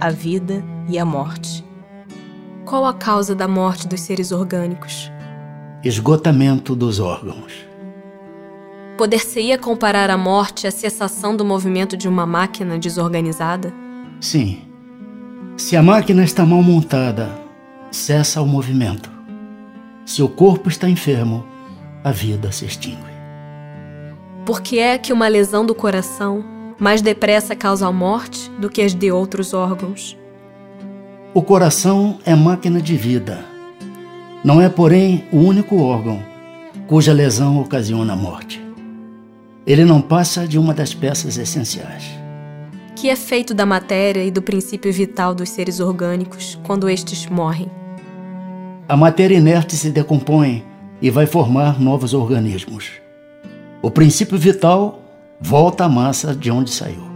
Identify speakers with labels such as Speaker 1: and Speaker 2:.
Speaker 1: a vida e a morte. Qual a causa da morte dos seres orgânicos?
Speaker 2: Esgotamento dos órgãos.
Speaker 1: Poder-se-ia comparar a morte à cessação do movimento de uma máquina desorganizada?
Speaker 2: Sim. Se a máquina está mal montada, cessa o movimento. Se o corpo está enfermo, a vida se extingue.
Speaker 1: Por que é que uma lesão do coração mais depressa causa a morte do que as de outros órgãos?
Speaker 2: O coração é máquina de vida. Não é, porém, o único órgão cuja lesão ocasiona a morte. Ele não passa de uma das peças essenciais.
Speaker 1: Que é feito da matéria e do princípio vital dos seres orgânicos quando estes morrem?
Speaker 2: A matéria inerte se decompõe e vai formar novos organismos. O princípio vital volta à massa de onde saiu.